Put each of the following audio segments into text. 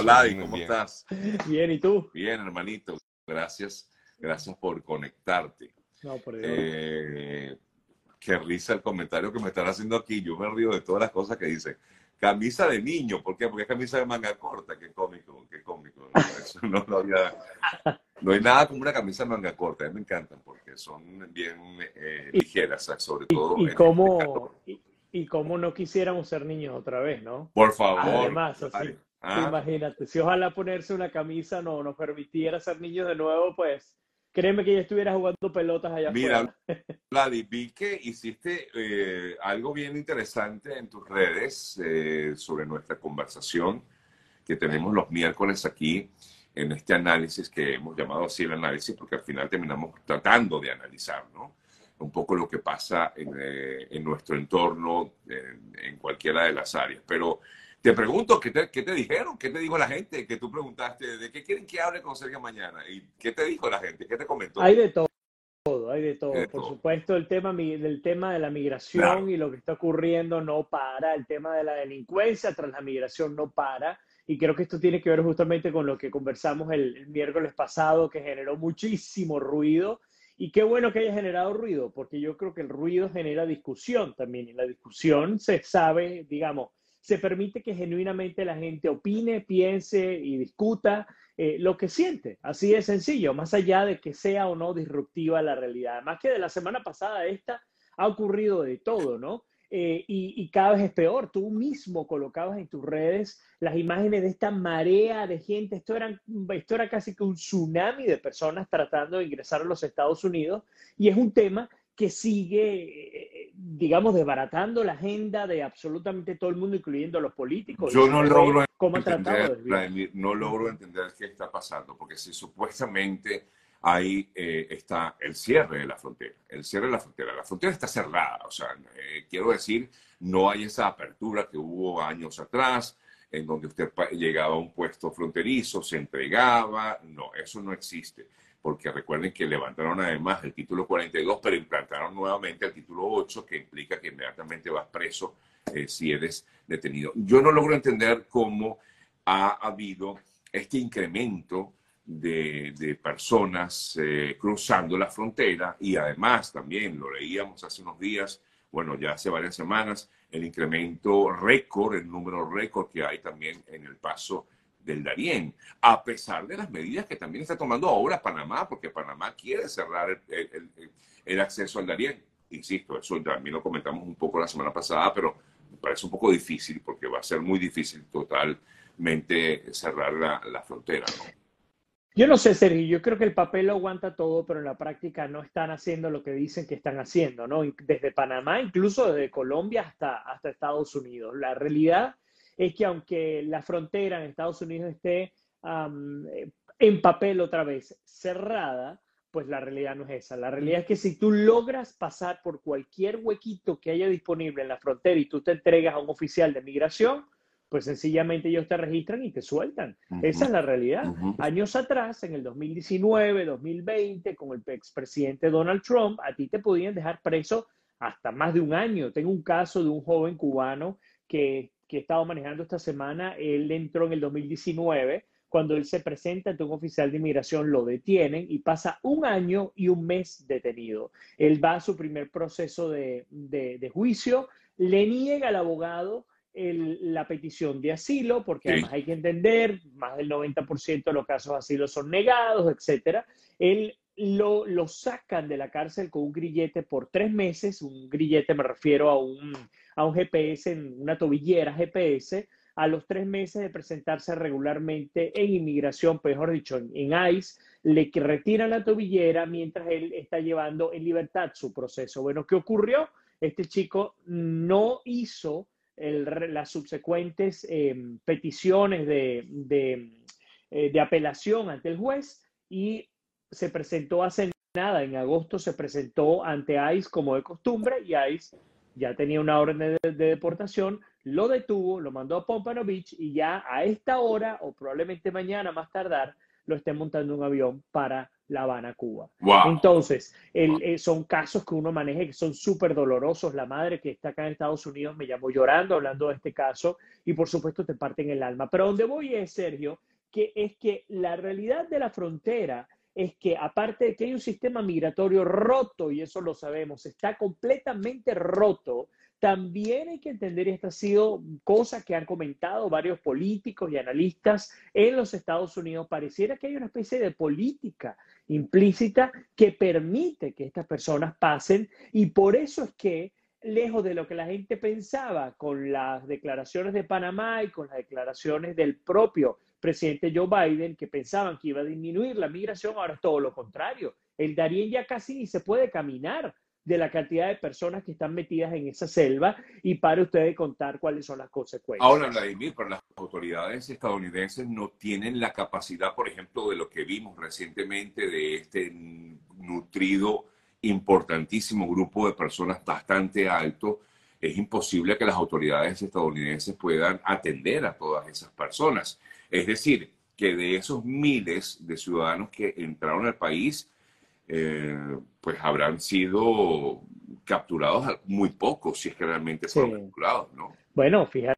Vladi, ¿cómo estás? Bien, ¿y tú? Bien, hermanito. Gracias, gracias por conectarte. No, por eh, qué risa el comentario que me están haciendo aquí. Yo me río de todas las cosas que dicen. Camisa de niño, ¿por qué? Porque es camisa de manga corta, qué cómico, qué cómico. No, no, hay nada como una camisa de manga corta, a mí me encantan porque son bien eh, ligeras, sobre todo. Y, cómo, y, cómo no quisiéramos ser niños otra vez, ¿no? Por favor. Además, así, ah. imagínate, si ojalá ponerse una camisa no nos permitiera ser niños de nuevo, pues créeme que ya estuviera jugando pelotas allá Mira, Vladi, vi que hiciste eh, algo bien interesante en tus redes eh, sobre nuestra conversación que tenemos los miércoles aquí en este análisis que hemos llamado así el análisis, porque al final terminamos tratando de analizar, ¿no? Un poco lo que pasa en, eh, nuestro entorno, en cualquiera de las áreas. Pero te pregunto, ¿qué te, ¿qué te, dijeron? ¿Qué te dijo la gente? Que tú preguntaste, ¿de qué quieren que hable con Sergio mañana? ¿Y qué te dijo la gente? ¿Qué te comentó? Hay de todo, hay de todo. Por supuesto, el tema, del tema de la migración y lo que está ocurriendo no para. El tema de la delincuencia tras la migración no para. Y creo que esto tiene que ver justamente con lo que conversamos el, el miércoles pasado, que generó muchísimo ruido. Y qué bueno que haya generado ruido, porque yo creo que el ruido genera discusión también. Y la discusión se sabe, digamos, se permite que genuinamente la gente opine, piense y discuta eh, lo que siente. Así de sencillo, más allá de que sea o no disruptiva la realidad. Más que de la semana pasada, esta ha ocurrido de todo, ¿no? Eh, y, y, cada vez es peor. Tú mismo colocabas en tus redes las imágenes de esta marea de gente. Esto era, esto era casi que un tsunami de personas tratando de ingresar a los Estados Unidos. Y es un tema que sigue, digamos, desbaratando la agenda de absolutamente todo el mundo, incluyendo los políticos. Yo no logro, entender, no logro entender qué está pasando, porque si supuestamente ahí eh, está el cierre de la frontera, el cierre de la frontera, la frontera está cerrada, o sea, eh, quiero decir, no hay esa apertura que hubo años atrás, en donde usted llegaba a un puesto fronterizo, se entregaba, no, eso no existe porque recuerden que levantaron además el título 42, pero implantaron nuevamente el título 8, que implica que inmediatamente vas preso eh, si eres detenido. Yo no logro entender cómo ha habido este incremento de, personas eh, cruzando la frontera y además también lo leíamos hace unos días, bueno, ya hace varias semanas, el incremento récord, el número récord que hay también en el paso del Darién, a pesar de las medidas que también está tomando ahora Panamá, porque Panamá quiere cerrar el, acceso al Darién. Insisto, eso también lo comentamos un poco la semana pasada, pero me parece un poco difícil porque va a ser muy difícil totalmente cerrar la, frontera. Yo no sé, Sergio, yo creo que el papel lo aguanta todo, pero en la práctica no están haciendo lo que dicen que están haciendo, ¿no? Desde Panamá, incluso desde Colombia hasta, hasta Estados Unidos. La realidad es que aunque la frontera en Estados Unidos esté en papel otra vez cerrada, pues la realidad no es esa. La realidad es que si tú logras pasar por cualquier huequito que haya disponible en la frontera y tú te entregas a un oficial de migración, pues sencillamente ellos te registran y te sueltan. Esa es la realidad. Años atrás, en el 2019, 2020, con el expresidente Donald Trump, a ti te podían dejar preso hasta más de un año. Tengo un caso de un joven cubano que que he estado manejando esta semana, él entró en el 2019. Cuando él se presenta ante un oficial de inmigración, lo detienen y pasa un año y un mes detenido. Él va a su primer proceso de, juicio, le niega al abogado la petición de asilo, porque además hay que entender, más del 90% de los casos de asilo son negados, etcétera. Él lo, lo, sacan de la cárcel con un grillete por tres meses, un grillete me refiero a un, a un GPS, una tobillera GPS, a los tres meses de presentarse regularmente en inmigración, mejor dicho, en, ICE, le retiran la tobillera mientras él está llevando en libertad su proceso. Bueno, ¿qué ocurrió? Este chico no hizo las subsecuentes em, peticiones de, de, eh, de apelación ante el juez y se presentó hace nada, en agosto se presentó ante ICE como de costumbre y ICE ya tenía una orden de, deportación, lo detuvo, lo mandó a Pompano Beach y ya a esta hora o probablemente mañana más tardar lo esté montando un avión para La Habana, Cuba. Entonces, eh, son casos que uno maneja que son súper dolorosos. La madre que está acá en Estados Unidos me llamó llorando hablando de este caso y por supuesto te parten el alma. Pero donde voy es, Sergio, que es que la realidad de la frontera es que aparte de que hay un sistema migratorio roto, y eso lo sabemos, está completamente roto, también hay que entender, y esta ha sido cosa que han comentado varios políticos y analistas en los Estados Unidos, pareciera que hay una especie de política implícita que permite que estas personas pasen y por eso es que lejos de lo que la gente pensaba con las declaraciones de Panamá y con las declaraciones del propio presidente Joe Biden, que pensaban que iba a disminuir la migración, ahora es todo lo contrario. El Darién ya casi ni se puede caminar de la cantidad de personas que están metidas en esa selva y para ustedes contar cuáles son las consecuencias. Ahora, Vladimir, pero las autoridades estadounidenses no tienen la capacidad, por ejemplo, de lo que vimos recientemente de este nutrido, importantísimo grupo de personas bastante alto. Es imposible que las autoridades estadounidenses puedan atender a todas esas personas. Es decir, que de esos miles de ciudadanos que entraron al país, eh, pues habrán sido capturados muy pocos, si es que realmente fueron capturados, ¿no? Bueno, fíjate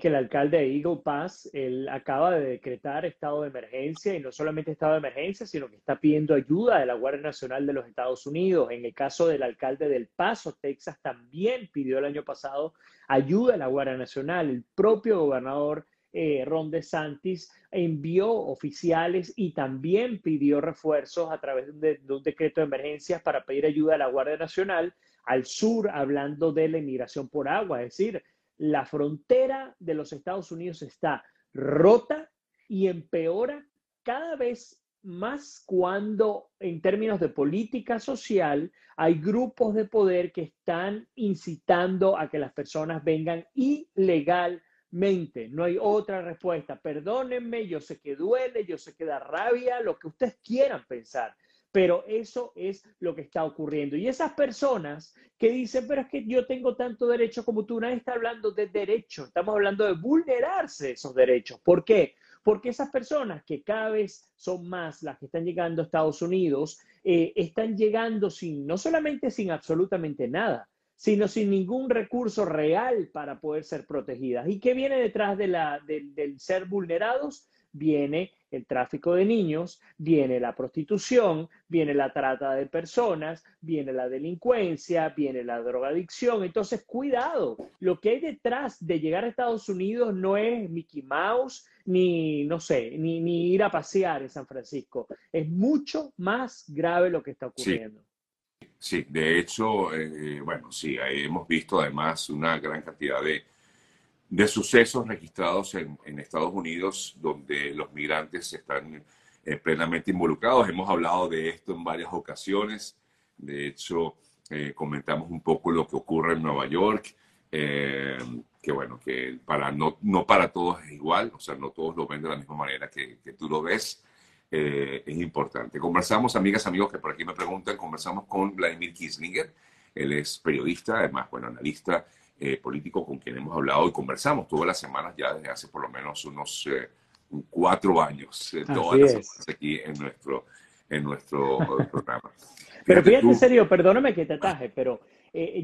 que el alcalde de Eagle Pass, él acaba de decretar estado de emergencia y no solamente estado de emergencia, sino que está pidiendo ayuda de la Guardia Nacional de los Estados Unidos. En el caso del alcalde del Paso, Texas, también pidió el año pasado ayuda de la Guardia Nacional. El propio gobernador eh, Ron DeSantis envió oficiales y también pidió refuerzos a través de, un decreto de emergencias para pedir ayuda a la Guardia Nacional al sur, hablando de la inmigración por agua. Es decir, la frontera de los Estados Unidos está rota y empeora cada vez más cuando en términos de política social hay grupos de poder que están incitando a que las personas vengan ilegal no hay otra respuesta. Perdónenme, yo sé que duele, yo sé que da rabia, lo que ustedes quieran pensar, pero eso es lo que está ocurriendo. Y esas personas que dicen, pero es que yo tengo tanto derecho como tú, nadie está hablando de derecho, estamos hablando de vulnerarse esos derechos. ¿Por qué? Porque esas personas que cada vez son más las que están llegando a Estados Unidos, eh, están llegando sin, no solamente sin absolutamente nada, sino sin ningún recurso real para poder ser protegidas. ¿Y qué viene detrás de la, del ser vulnerados? Viene el tráfico de niños, viene la prostitución, viene la trata de personas, viene la delincuencia, viene la drogadicción. Entonces, cuidado, lo que hay detrás de llegar a Estados Unidos no es Mickey Mouse, ni, no sé, ni, ni ir a pasear en San Francisco. Es mucho más grave lo que está ocurriendo. Sí, de hecho, eh, bueno, sí, hemos visto además una gran cantidad de, de sucesos registrados en, en, Estados Unidos donde los migrantes están eh, plenamente involucrados. Hemos hablado de esto en varias ocasiones. De hecho, eh, comentamos un poco lo que ocurre en Nueva York, que bueno, que para, no, no para todos es igual, o sea, no todos lo ven de la misma manera que, que tú lo ves. Eh, es importante. Conversamos, amigas, amigos que por aquí me preguntan, conversamos con Vladimir Kislinger, él es periodista, además, bueno, analista eh, político con quien hemos hablado y conversamos. Todas las semanas ya desde hace por lo menos unos eh, cuatro años, todas las semanas aquí en nuestro, en nuestro programa. Pero fíjate, en serio, perdóname que te ataje, pero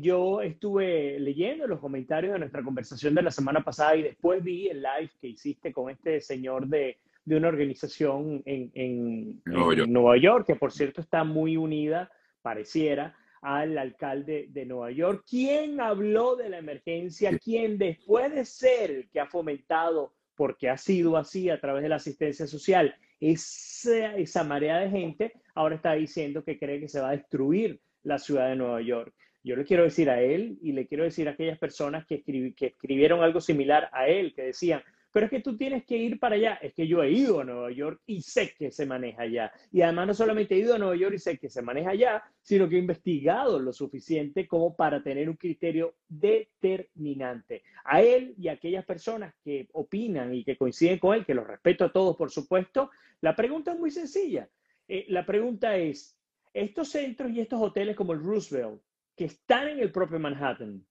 yo estuve leyendo los comentarios de nuestra conversación de la semana pasada y después vi el live que hiciste con este señor de de una organización en, Nueva, York. que por cierto está muy unida, pareciera, al alcalde de Nueva York, ¿Quién habló de la emergencia, ¿Quién después de ser el que ha fomentado, porque ha sido así a través de la asistencia social, esa, esa marea de gente, ahora está diciendo que cree que se va a destruir la ciudad de Nueva York. Yo le quiero decir a él y le quiero decir a aquellas personas que, que escribieron algo similar a él, que decían, pero es que tú tienes que ir para allá. Es que yo he ido a Nueva York y sé que se maneja allá. Y además no solamente he ido a Nueva York y sé que se maneja allá, sino que he investigado lo suficiente como para tener un criterio determinante. A él y a aquellas personas que opinan y que coinciden con él, que los respeto a todos, por supuesto, la pregunta es muy sencilla. Eh, la pregunta es, estos centros y estos hoteles como el Roosevelt, que están en el propio Manhattan,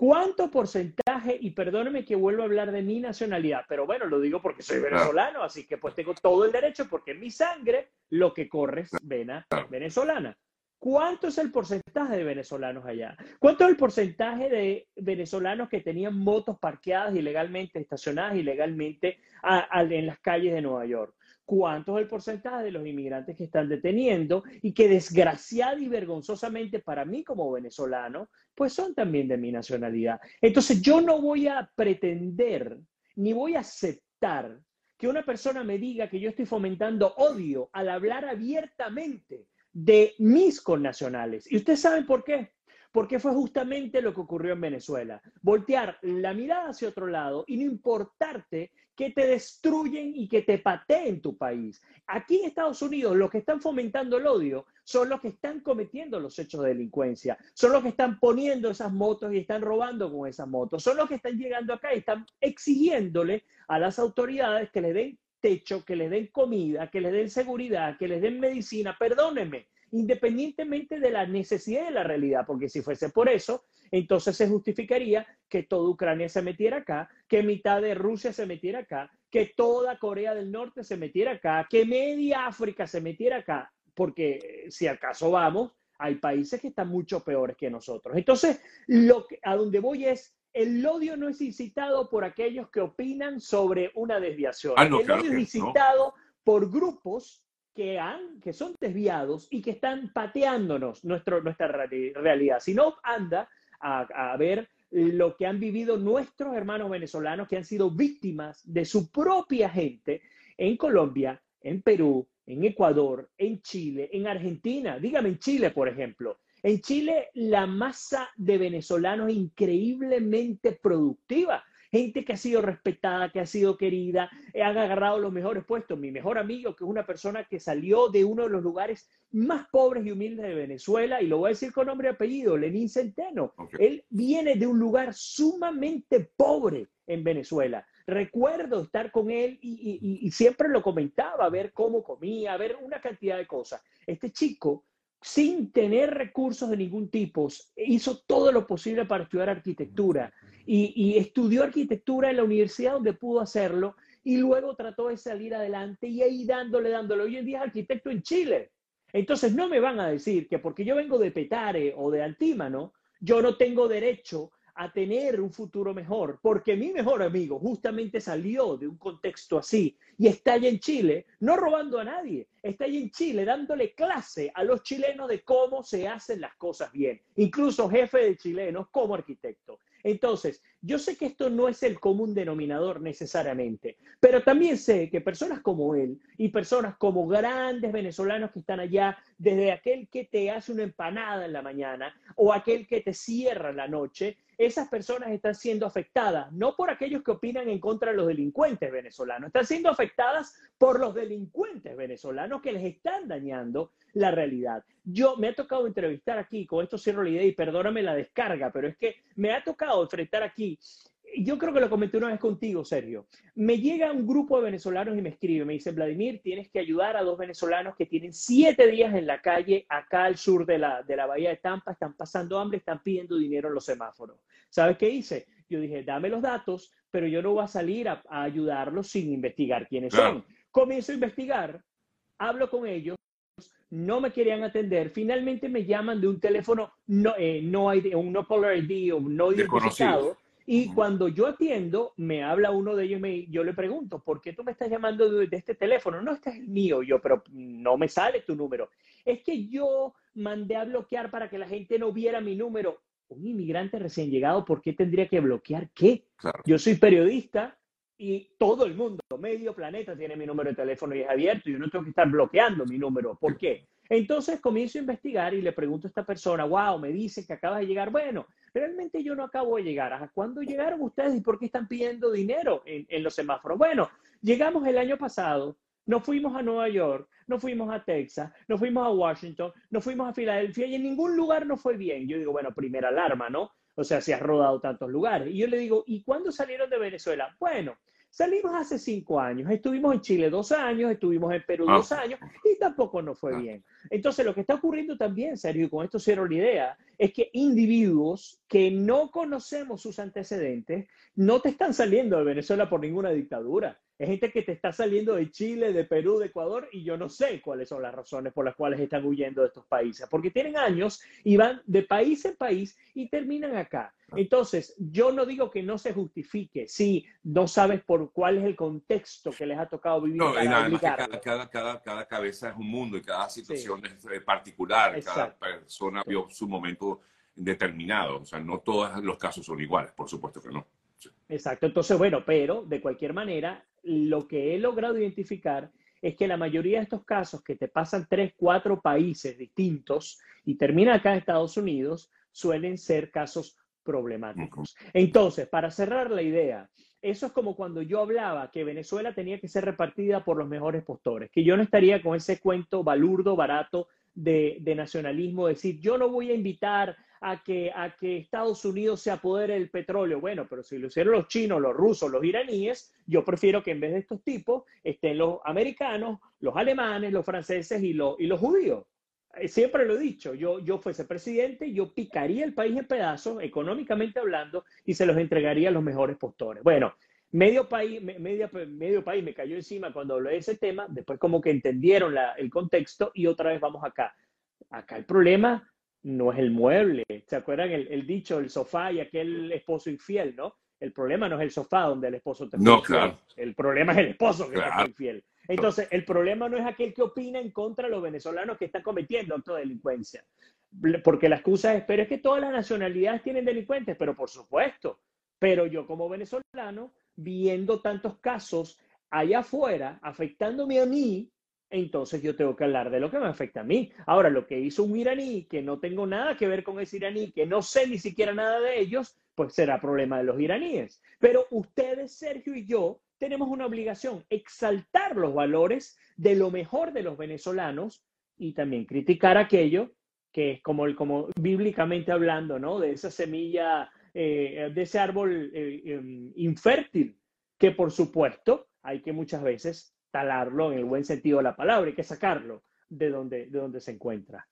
¿Cuánto porcentaje, y perdóneme que vuelvo a hablar de mi nacionalidad, pero bueno, lo digo porque soy venezolano, así que pues tengo todo el derecho porque en mi sangre lo que corre es vena venezolana. ¿Cuánto es el porcentaje de venezolanos allá? ¿Cuánto es el porcentaje de venezolanos que tenían motos parqueadas ilegalmente, estacionadas ilegalmente en las calles de Nueva York? ¿Cuánto es el porcentaje de los inmigrantes que están deteniendo y que desgraciada y vergonzosamente para mí como venezolano, pues son también de mi nacionalidad? Entonces yo no voy a pretender ni voy a aceptar que una persona me diga que yo estoy fomentando odio al hablar abiertamente de mis connacionales. ¿Y ustedes saben por qué? Porque fue justamente lo que ocurrió en Venezuela. Voltear la mirada hacia otro lado y no importarte que te destruyen y que te pateen tu país. Aquí en Estados Unidos, los que están fomentando el odio son los que están cometiendo los hechos de delincuencia, son los que están poniendo esas motos y están robando con esas motos, son los que están llegando acá y están exigiéndole a las autoridades que le den techo, que les den comida, que les den seguridad, que les den medicina, perdónenme, independientemente de la necesidad de la realidad, porque si fuese por eso, entonces se justificaría que toda Ucrania se metiera acá, que mitad de Rusia se metiera acá, que toda Corea del Norte se metiera acá, que media África se metiera acá, porque si acaso vamos, hay países que están mucho peores que nosotros. Entonces, lo que, a donde voy es, el odio no es incitado por aquellos que opinan sobre una desviación. Ah, el odio es incitado por grupos que, han, que son desviados y que están pateándonos nuestro, nuestra realidad. Si no, anda a, a ver lo que han vivido nuestros hermanos venezolanos que han sido víctimas de su propia gente en Colombia, en Perú, en Ecuador, en Chile, en Argentina. Dígame en Chile, por ejemplo. En Chile, la masa de venezolanos es increíblemente productiva. Gente que ha sido respetada, que ha sido querida, eh, han agarrado los mejores puestos. Mi mejor amigo, que es una persona que salió de uno de los lugares más pobres y humildes de Venezuela, y lo voy a decir con nombre y apellido, Lenín Centeno. Él viene de un lugar sumamente pobre en Venezuela. Recuerdo estar con él y, y siempre lo comentaba, ver cómo comía, ver una cantidad de cosas. Este chico sin tener recursos de ningún tipo, hizo todo lo posible para estudiar arquitectura y, estudió arquitectura en la universidad donde pudo hacerlo y luego trató de salir adelante y ahí dándole, dándole. Hoy en día es arquitecto en Chile. Entonces no me van a decir que porque yo vengo de Petare o de Antímano, yo no tengo derecho a tener un futuro mejor, porque mi mejor amigo justamente salió de un contexto así y está allá en Chile, no robando a nadie, está allá en Chile dándole clase a los chilenos de cómo se hacen las cosas bien, incluso jefe de chilenos como arquitecto. Entonces, yo sé que esto no es el común denominador necesariamente, pero también sé que personas como él y personas como grandes venezolanos que están allá, desde aquel que te hace una empanada en la mañana o aquel que te cierra en la noche, esas personas están siendo afectadas, no por aquellos que opinan en contra de los delincuentes venezolanos, están siendo afectadas por los delincuentes venezolanos que les están dañando la realidad. Yo me ha tocado entrevistar aquí, con esto cierro la idea y perdóname la descarga, pero es que me ha tocado enfrentar aquí yo creo que lo comenté una vez contigo, Sergio. Me llega un grupo de venezolanos y me escribe, me dice, Vladimir, tienes que ayudar a dos venezolanos que tienen siete días en la calle acá al sur de la, de la bahía de Tampa, están pasando hambre, están pidiendo dinero en los semáforos. ¿Sabes qué hice? Yo dije, dame los datos, pero yo no voy a salir a, ayudarlos sin investigar quiénes son. Comienzo a investigar, hablo con ellos, no me querían atender, finalmente me llaman de un teléfono no, eh, no hay, un no caller ID o no identificado y cuando yo atiendo, me habla uno de ellos y me, yo le pregunto, ¿por qué tú me estás llamando de, este teléfono? No, este es el mío. Yo, pero no me sale tu número. Es que yo mandé a bloquear para que la gente no viera mi número. Un inmigrante recién llegado, ¿por qué tendría que bloquear qué? Yo soy periodista y todo el mundo, medio planeta tiene mi número de teléfono y es abierto. Yo no tengo que estar bloqueando mi número. ¿Por qué? Entonces comienzo a investigar y le pregunto a esta persona, wow, me dice que acaba de llegar. Bueno, realmente yo no acabo de llegar. ¿A cuándo llegaron ustedes y por qué están pidiendo dinero en, los semáforos? Bueno, llegamos el año pasado, nos fuimos a Nueva York, nos fuimos a Texas, nos fuimos a Washington, nos fuimos a Filadelfia y en ningún lugar nos fue bien. Yo digo, bueno, primera alarma, ¿no? O sea, si has rodado tantos lugares. Y yo le digo, ¿y cuándo salieron de Venezuela? Bueno, Salimos hace cinco años, estuvimos en Chile dos años, estuvimos en Perú dos ah. años y tampoco nos fue ah. bien. Entonces, lo que está ocurriendo también, Sergio, y con esto cierro la idea, es que individuos que no conocemos sus antecedentes no te están saliendo de Venezuela por ninguna dictadura es gente que te está saliendo de Chile, de Perú, de Ecuador, y yo no sé cuáles son las razones por las cuales están huyendo de estos países, porque tienen años y van de país en país y terminan acá. Ah. Entonces, yo no digo que no se justifique si no sabes por cuál es el contexto que les ha tocado vivir. No, cada, cada, cada, cada, cabeza es un mundo y cada situación es eh, particular, cada persona vio su momento determinado. O sea, no todos los casos son iguales, por supuesto que no. Exacto, entonces bueno, pero de cualquier manera, lo que he logrado identificar es que la mayoría de estos casos que te pasan tres, cuatro países distintos y terminan acá en Estados Unidos, suelen ser casos problemáticos. Entonces, para cerrar la idea, eso es como cuando yo hablaba que Venezuela tenía que ser repartida por los mejores postores, que yo no estaría con ese cuento balurdo, barato de, de nacionalismo, decir, yo no voy a invitar a que, a que Estados Unidos se apodere del petróleo. Bueno, pero si lo hicieron los chinos, los rusos, los iraníes, yo prefiero que en vez de estos tipos estén los americanos, los alemanes, los franceses y los, y los judíos. Eh, siempre lo he dicho, yo, yo fuese presidente, yo picaría el país en pedazos, económicamente hablando, y se los entregaría a los mejores postores. Bueno, medio país, medio, medio país me cayó encima cuando hablé de ese tema, después como que entendieron el contexto y otra vez vamos acá. Acá el problema no es el mueble. ¿Se acuerdan el, dicho, el sofá y aquel esposo infiel, no? El problema no es el sofá donde el esposo te no, Claro. El problema es el esposo que te fue infiel. Entonces, el problema no es aquel que opina en contra de los venezolanos que están cometiendo actos de delincuencia. Porque la excusa es, pero es que todas las nacionalidades tienen delincuentes, pero por supuesto. Pero yo como venezolano, viendo tantos casos allá afuera, afectándome a mí, entonces yo tengo que hablar de lo que me afecta a mí. Ahora, lo que hizo un iraní, que no tengo nada que ver con ese iraní, que no sé ni siquiera nada de ellos, pues será problema de los iraníes. Pero ustedes, Sergio y yo, tenemos una obligación, exaltar los valores de lo mejor de los venezolanos y también criticar aquello que es como, como bíblicamente hablando, ¿no? De esa semilla, eh, de ese árbol eh, em, infértil, que por supuesto hay que muchas veces talarlo en el buen sentido de la palabra, hay que sacarlo de donde, de donde se encuentra.